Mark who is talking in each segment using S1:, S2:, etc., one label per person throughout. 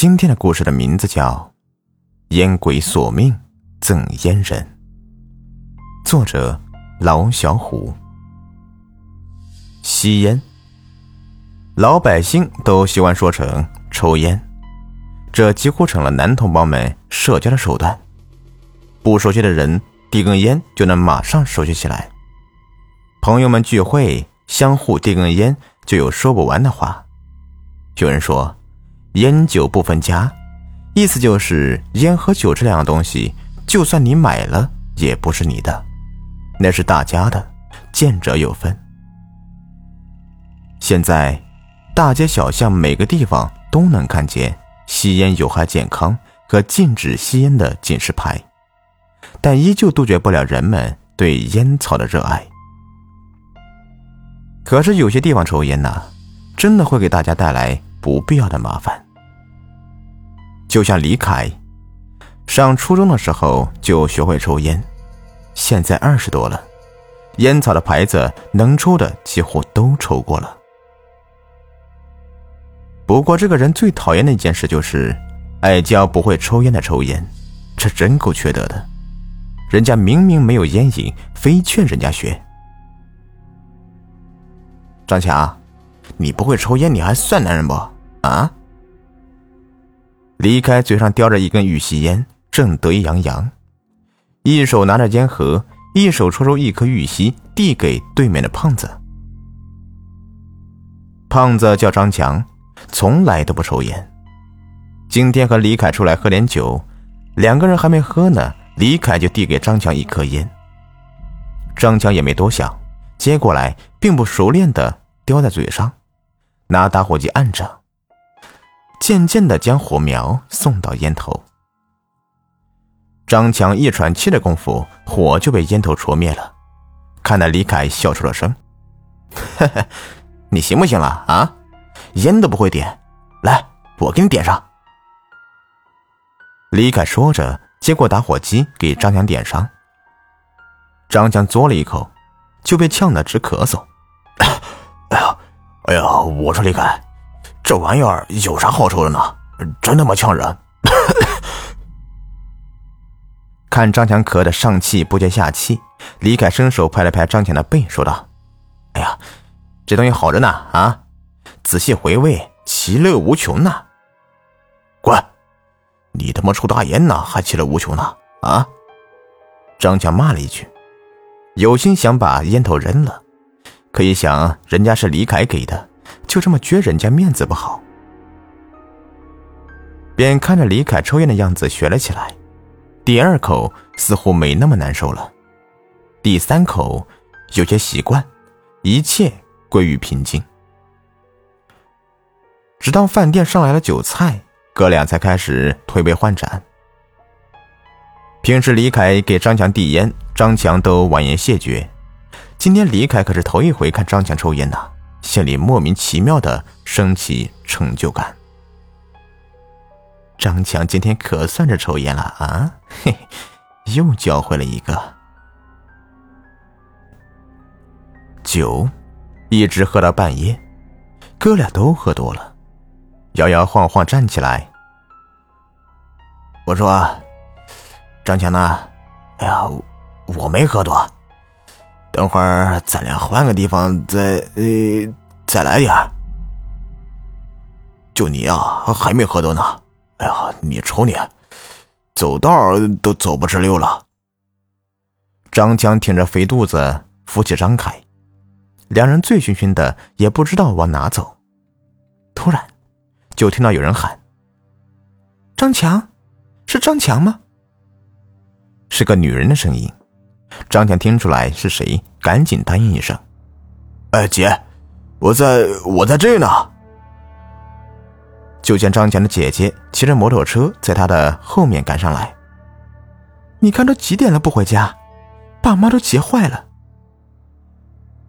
S1: 今天的故事的名字叫《烟鬼索命赠烟人》，作者老小虎。吸烟，老百姓都习惯说成抽烟，这几乎成了男同胞们社交的手段。不熟悉的人递根烟就能马上熟悉起来。朋友们聚会，相互递根烟就有说不完的话。有人说。烟酒不分家，意思就是烟和酒这两样东西，就算你买了，也不是你的，那是大家的，见者有分。现在，大街小巷每个地方都能看见吸烟有害健康和禁止吸烟的警示牌，但依旧杜绝不了人们对烟草的热爱。可是有些地方抽烟呢，真的会给大家带来不必要的麻烦。就像李凯，上初中的时候就学会抽烟，现在二十多了，烟草的牌子能抽的几乎都抽过了。不过这个人最讨厌的一件事就是，爱教不会抽烟的抽烟，这真够缺德的。人家明明没有烟瘾，非劝人家学。张强，你不会抽烟，你还算男人不？啊？离开嘴上叼着一根玉溪烟，正得意洋洋，一手拿着烟盒，一手抽出一颗玉溪，递给对面的胖子。胖子叫张强，从来都不抽烟。今天和李凯出来喝点酒，两个人还没喝呢，李凯就递给张强一颗烟。张强也没多想，接过来，并不熟练的叼在嘴上，拿打火机按着。渐渐的将火苗送到烟头，张强一喘气的功夫，火就被烟头戳灭了。看得李凯笑出了声：“嘿嘿，你行不行了啊？烟都不会点，来，我给你点上。”李凯说着，接过打火机给张强点上。张强嘬了一口，就被呛得直咳嗽：“，哎呀，我说李凯。”这玩意儿有啥好抽的呢？真他妈呛人！看张强咳得上气不接下气，李凯伸手拍了拍张强的背，说道：“哎呀，这东西好着呢啊！仔细回味，其乐无穷呢。”滚！你他妈抽大烟呢，还其乐无穷呢？啊！张强骂了一句，有心想把烟头扔了，可一想人家是李凯给的。就这么撅人家面子不好，便看着李凯抽烟的样子学了起来。第二口似乎没那么难受了，第三口有些习惯，一切归于平静。直到饭店上来了酒菜，哥俩才开始推杯换盏。平时李凯给张强递烟，张强都婉言谢绝。今天李凯可是头一回看张强抽烟呐。心里莫名其妙的升起成就感。张强今天可算是抽烟了啊！嘿，又教会了一个酒，一直喝到半夜，哥俩都喝多了，摇摇晃晃站起来。我说：“张强呢？哎呀，我没喝多。”等会儿咱俩换个地方再呃再来点就你啊，还没喝多呢。哎呀，你瞅你，走道都走不直溜了。张强挺着肥肚子扶起张凯，两人醉醺醺的，也不知道往哪走。突然，就听到有人喊：“张强，是张强吗？”是个女人的声音。张强听出来是谁，赶紧答应一声：“哎，姐，我在我在这呢。”就见张强的姐姐骑着摩托车在他的后面赶上来。你看都几点了不回家，爸妈都急坏了。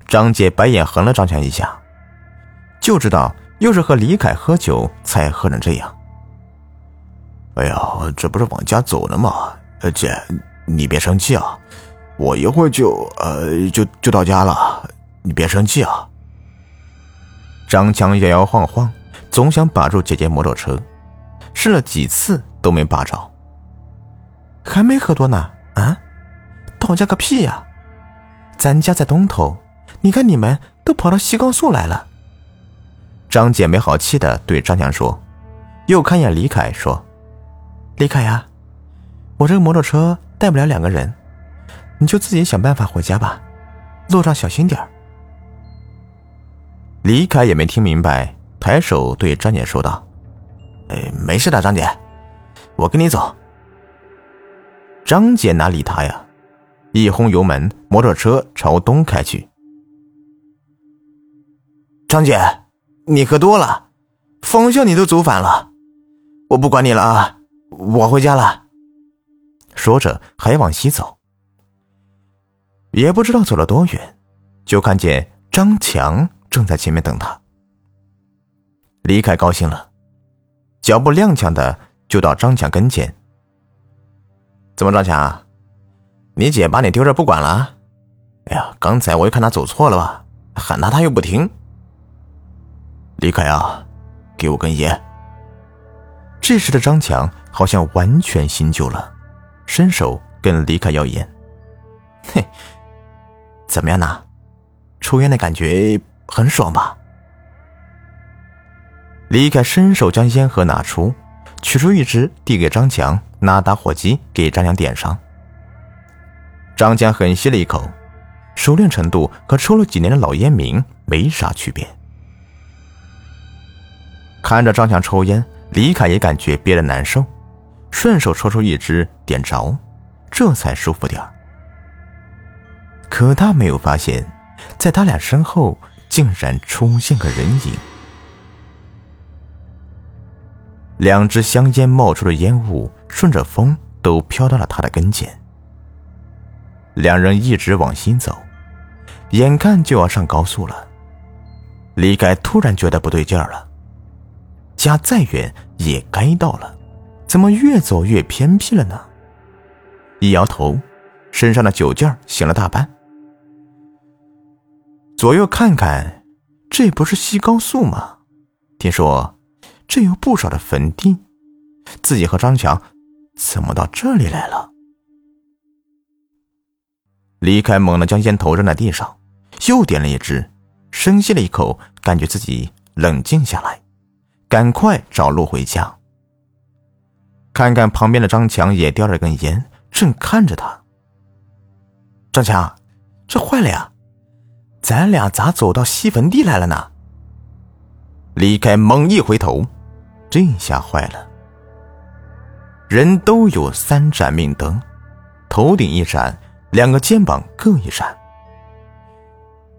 S1: 张姐白眼横了张强一下，就知道又是和李凯喝酒才喝成这样。哎呀，这不是往家走呢吗？姐，你别生气啊。我一会儿就呃就就到家了，你别生气啊。张强摇摇晃晃，总想把住姐姐摩托车，试了几次都没把着。还没喝多呢，啊？到家个屁呀！咱家在东头，你看你们都跑到西高速来了。张姐没好气的对张强说，又看一眼李凯说：“李凯呀，我这个摩托车带不了两个人，你就自己想办法回家吧，路上小心点李凯也没听明白，抬手对张姐说道：“哎，没事的，张姐，我跟你走。”张姐哪理他呀？一轰油门，摩托车朝东开去。张姐，你喝多了，方向你都走反了，我不管你了啊，我回家了。说着还往西走，也不知道走了多远，就看见张强正在前面等他。李凯高兴了，脚步踉跄的就到张强跟前。怎么，张强？你姐把你丢这不管了？哎呀，刚才我又看他走错了吧，喊他他又不听。李凯啊，给我根烟。这时的张强好像完全新旧了，伸手跟李凯要烟。嘿，怎么样呢？抽烟的感觉很爽吧？李凯伸手将烟盒拿出，取出一支递给张强。拿打火机给张强点上。张强狠吸了一口，熟练程度和抽了几年的老烟民没啥区别。看着张强抽烟，李凯也感觉憋得难受，顺手抽出一支点着，这才舒服点可他没有发现，在他俩身后竟然出现个人影。两支香烟冒出的烟雾，顺着风都飘到了他的跟前。两人一直往西走，眼看就要上高速了。李该突然觉得不对劲儿了，家再远也该到了，怎么越走越偏僻了呢？一摇头，身上的酒劲儿醒了大半。左右看看，这不是西高速吗？听说。这有不少的坟地，自己和张强怎么到这里来了？李凯猛地将烟头扔在地上，又点了一支，深吸了一口，感觉自己冷静下来，赶快找路回家。看看旁边的张强也叼着根烟，正看着他。张强，这坏了呀，咱俩咋走到西坟地来了呢？李凯猛一回头。这下坏了！人都有三盏命灯，头顶一盏，两个肩膀各一盏。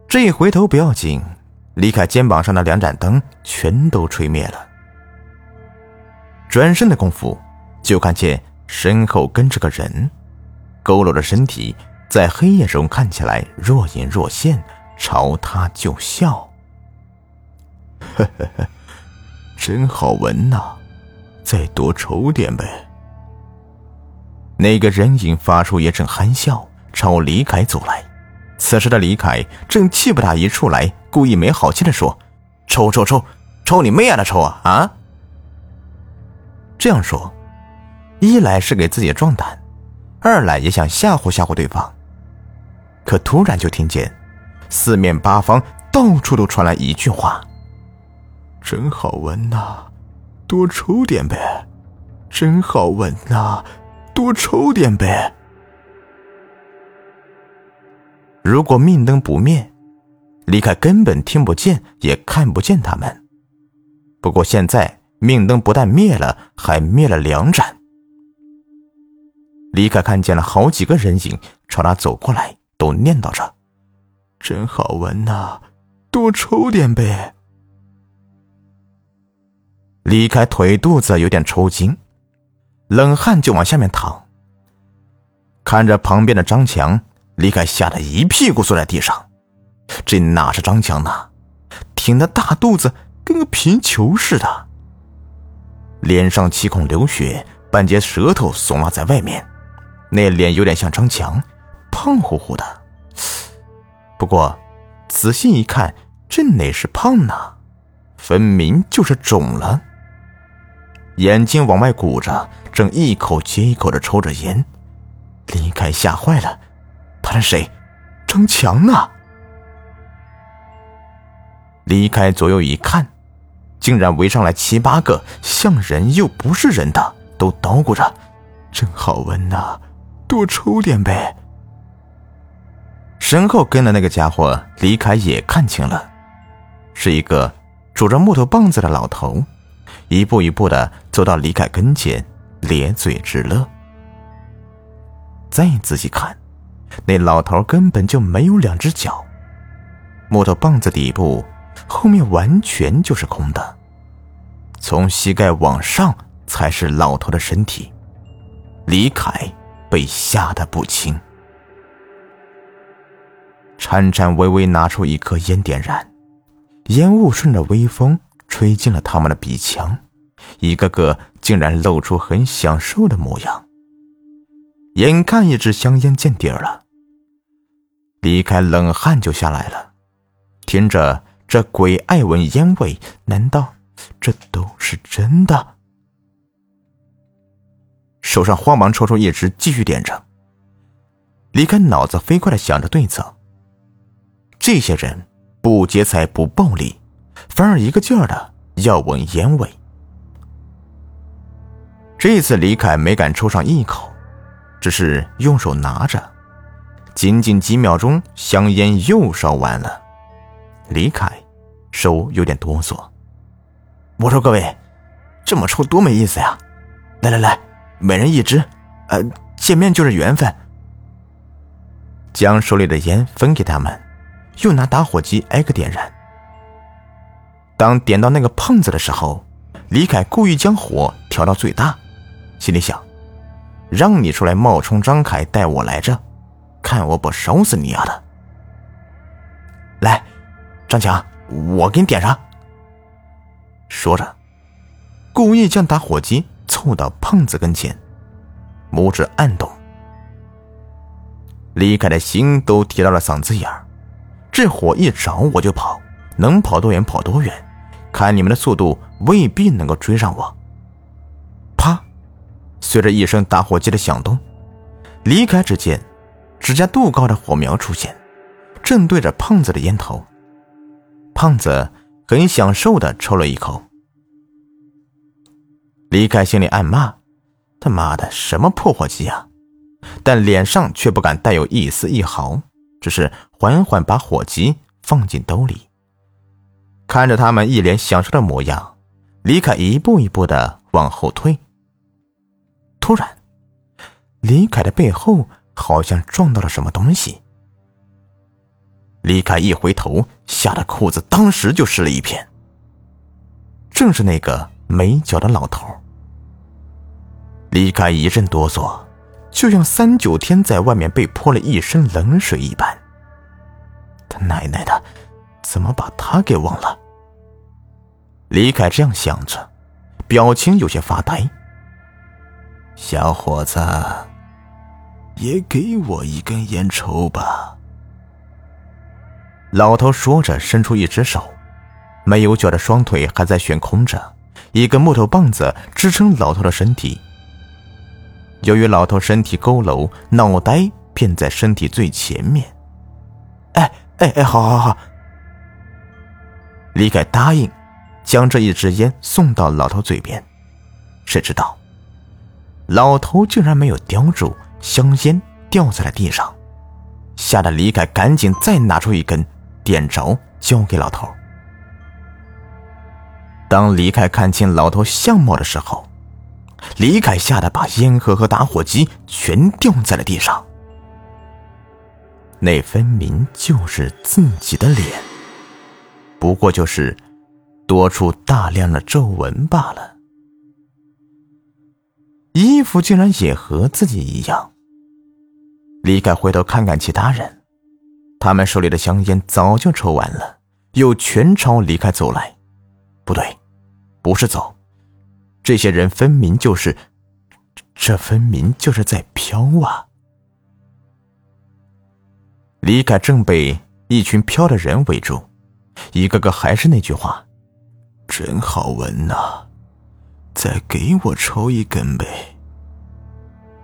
S1: 这一回头不要紧，李凯肩膀上的两盏灯全都吹灭了。转身的功夫，就看见身后跟着个人，佝偻着身体，在黑夜中看起来若隐若现，朝他就笑。呵呵呵。真好闻呐，再多抽点呗。那个人影发出一阵憨笑，朝李凯走来。此时的李凯正气不打一处来，故意没好气的说：“抽抽抽，抽你妹啊！的抽啊啊！”这样说，一来是给自己壮胆，二来也想吓唬吓唬对方。可突然就听见，四面八方到处都传来一句话。真好闻呐，多抽点呗！真好闻呐，多抽点呗！如果命灯不灭，李凯根本听不见也看不见他们。不过现在命灯不但灭了，还灭了两盏。李凯看见了好几个人影朝他走过来，都念叨着：“真好闻呐，多抽点呗！”李凯腿肚子有点抽筋，冷汗就往下面淌。看着旁边的张强，李凯吓得一屁股坐在地上。这哪是张强呢？挺的大肚子跟个皮球似的，脸上七孔流血，半截舌头耸拉在外面，那脸有点像张强，胖乎乎的。不过仔细一看，这哪是胖呢？分明就是肿了。眼睛往外鼓着，正一口接一口的抽着烟。李凯吓坏了，他是谁？张强啊！离开左右一看，竟然围上来七八个像人又不是人的，都捣鼓着：“真好闻呐，多抽点呗。”身后跟的那个家伙，李凯也看清了，是一个拄着木头棒子的老头，一步一步的走到李凯跟前，咧嘴直乐。再仔细看，那老头根本就没有两只脚，木头棒子底部后面完全就是空的，从膝盖往上才是老头的身体。李凯被吓得不轻。颤颤巍巍拿出一颗烟点燃，烟雾顺着微风吹进了他们的鼻腔，一个个竟然露出很享受的模样。眼看一支香烟见底儿了，离开冷汗就下来了。听着这鬼爱闻烟味，难道这都是真的？手上慌忙抽出一支，继续点着。离开脑子飞快的想着对策。这些人不劫财不暴力，反而一个劲儿的要闻烟味。这次李凯没敢抽上一口，只是用手拿着。仅仅几秒钟，香烟又烧完了。李凯手有点哆嗦。我说各位，这么抽多没意思呀！来来来，每人一支，呃，见面就是缘分。将手里的烟分给他们。又拿打火机挨个点燃。当点到那个胖子的时候，李凯故意将火调到最大，心里想：让你出来冒充张凯带我来着，看我不烧死你丫的！来，张强，我给你点上。说着，故意将打火机凑到胖子跟前，拇指按动。李凯的心都提到了嗓子眼儿。这火一着我就跑，能跑多远跑多远，看你们的速度未必能够追上我。啪！随着一声打火机的响动，离开之间，指甲度高的火苗出现，正对着胖子的烟头。胖子很享受的抽了一口。离开心里暗骂：“他妈的，什么破火机啊！”但脸上却不敢带有一丝一毫。只是缓缓把火机放进兜里，看着他们一脸享受的模样，李凯一步一步的往后退。突然，李凯的背后好像撞到了什么东西。李凯一回头，吓得裤子当时就湿了一片。正是那个没脚的老头。李凯一阵哆嗦。就像三九天在外面被泼了一身冷水一般。他奶奶的，怎么把他给忘了？李凯这样想着，表情有些发呆。小伙子，也给我一根烟抽吧。老头说着，伸出一只手，没有脚的双腿还在悬空着，一根木头棒子支撑老头的身体。由于老头身体佝偻，脑袋便在身体最前面。哎哎哎，好好好！李凯答应，将这一支烟送到老头嘴边。谁知道，老头竟然没有叼住，香烟掉在了地上，吓得李凯赶紧再拿出一根，点着交给老头。当李凯看清老头相貌的时候，李凯吓得把烟盒和打火机全掉在了地上，那分明就是自己的脸，不过就是多出大量的皱纹罢了。衣服竟然也和自己一样。李凯回头看看其他人，他们手里的香烟早就抽完了，又全朝李凯走来。不对，不是走。这些人分明就是，这分明就是在飘啊！李凯正被一群飘的人围住，一个个还是那句话：“真好闻呐，再给我抽一根呗。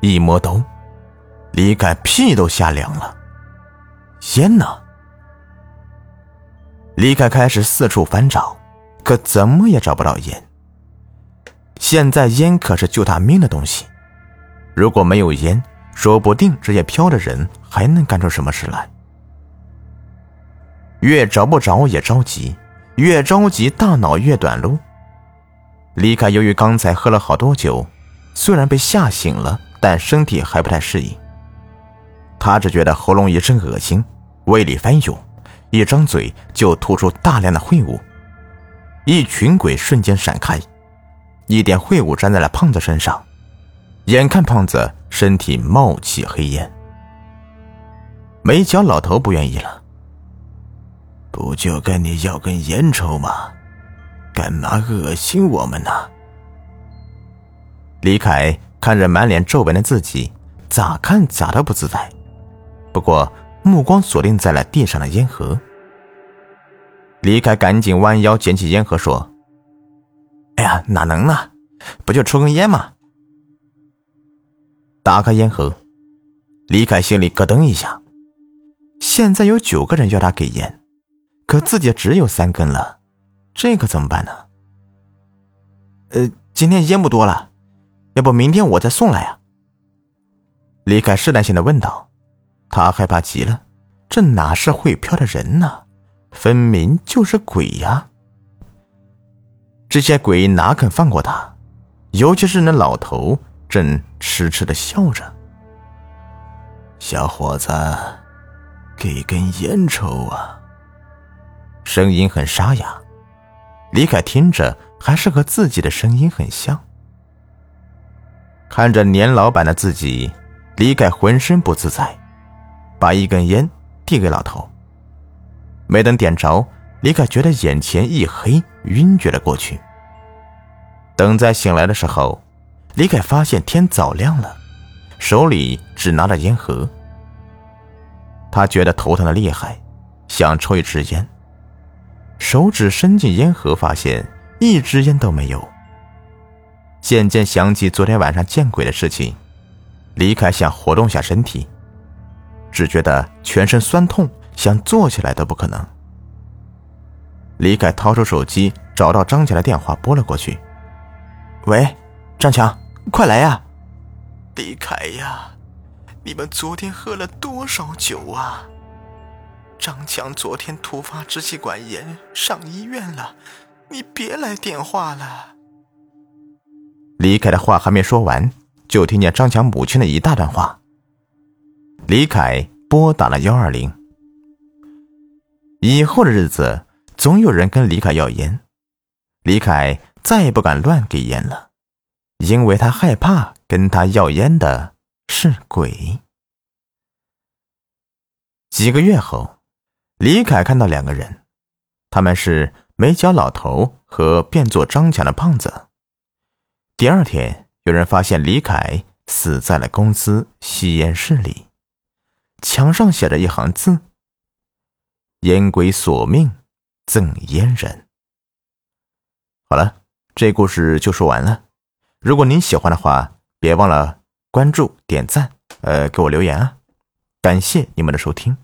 S1: 一摸兜，李凯屁都吓凉了。烟呢？李凯开始四处翻找，可怎么也找不到烟。现在烟可是救他命的东西，如果没有烟，说不定这些飘的人还能干出什么事来。越找不着也着急，越着急大脑越短路。李凯由于刚才喝了好多酒，虽然被吓醒了，但身体还不太适应。他只觉得喉咙一阵恶心，胃里翻涌，一张嘴就吐出大量的秽物。一群鬼瞬间闪开，一点秽物粘在了胖子身上，眼看胖子身体冒起黑烟。没脚老头不愿意了。不就跟你要根烟抽吗？干嘛恶心我们呢？李凯看着满脸皱纹的自己，咋看咋都不自在。不过目光锁定在了地上的烟盒。李凯赶紧弯腰捡起烟盒，说：“哎呀，哪能呢？不就抽根烟吗？”打开烟盒，李凯心里咯噔一下。现在有九个人要他给烟。可自己只有三根了，这可怎么办呢？呃，今天烟不多了，要不明天我再送来啊？李凯试探性的问道。他害怕极了，这哪是会飘的人呢？分明就是鬼呀！这些鬼哪肯放过他？尤其是那老头，正痴痴的笑着。小伙子，给根烟抽啊！声音很沙哑，李凯听着还是和自己的声音很像。看着年老板的自己，李凯浑身不自在，把一根烟递给老头。没等点着，李凯觉得眼前一黑，晕厥了过去。等再醒来的时候，李凯发现天早亮了，手里只拿着烟盒。他觉得头疼的厉害，想抽一支烟。手指伸进烟盒，发现一支烟都没有。渐渐想起昨天晚上见鬼的事情，李凯想活动下身体，只觉得全身酸痛，想坐起来都不可能。李凯掏出手机，找到张强的电话，拨了过去：“喂，张强，快来呀！李凯呀，你们昨天喝了多少酒啊？”张强昨天突发支气管炎，上医院了。你别来电话了。李凯的话还没说完，就听见张强母亲的一大段话。李凯拨打了幺二零。以后的日子，总有人跟李凯要烟，李凯再也不敢乱给烟了，因为他害怕跟他要烟的是鬼。几个月后。李凯看到两个人，他们是美脚老头和变作张强的胖子。第二天，有人发现李凯死在了公司吸烟室里，墙上写着一行字：“烟鬼索命，赠烟人。”好了，这故事就说完了。如果您喜欢的话，别忘了关注、点赞，呃，给我留言啊！感谢你们的收听。